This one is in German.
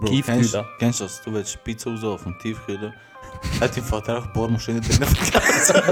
Bro, kennst, kennst du das? Du willst Pizza raus auf dem Tiefkühler. Hat den Vater auch Bohrmaschine drin vergessen?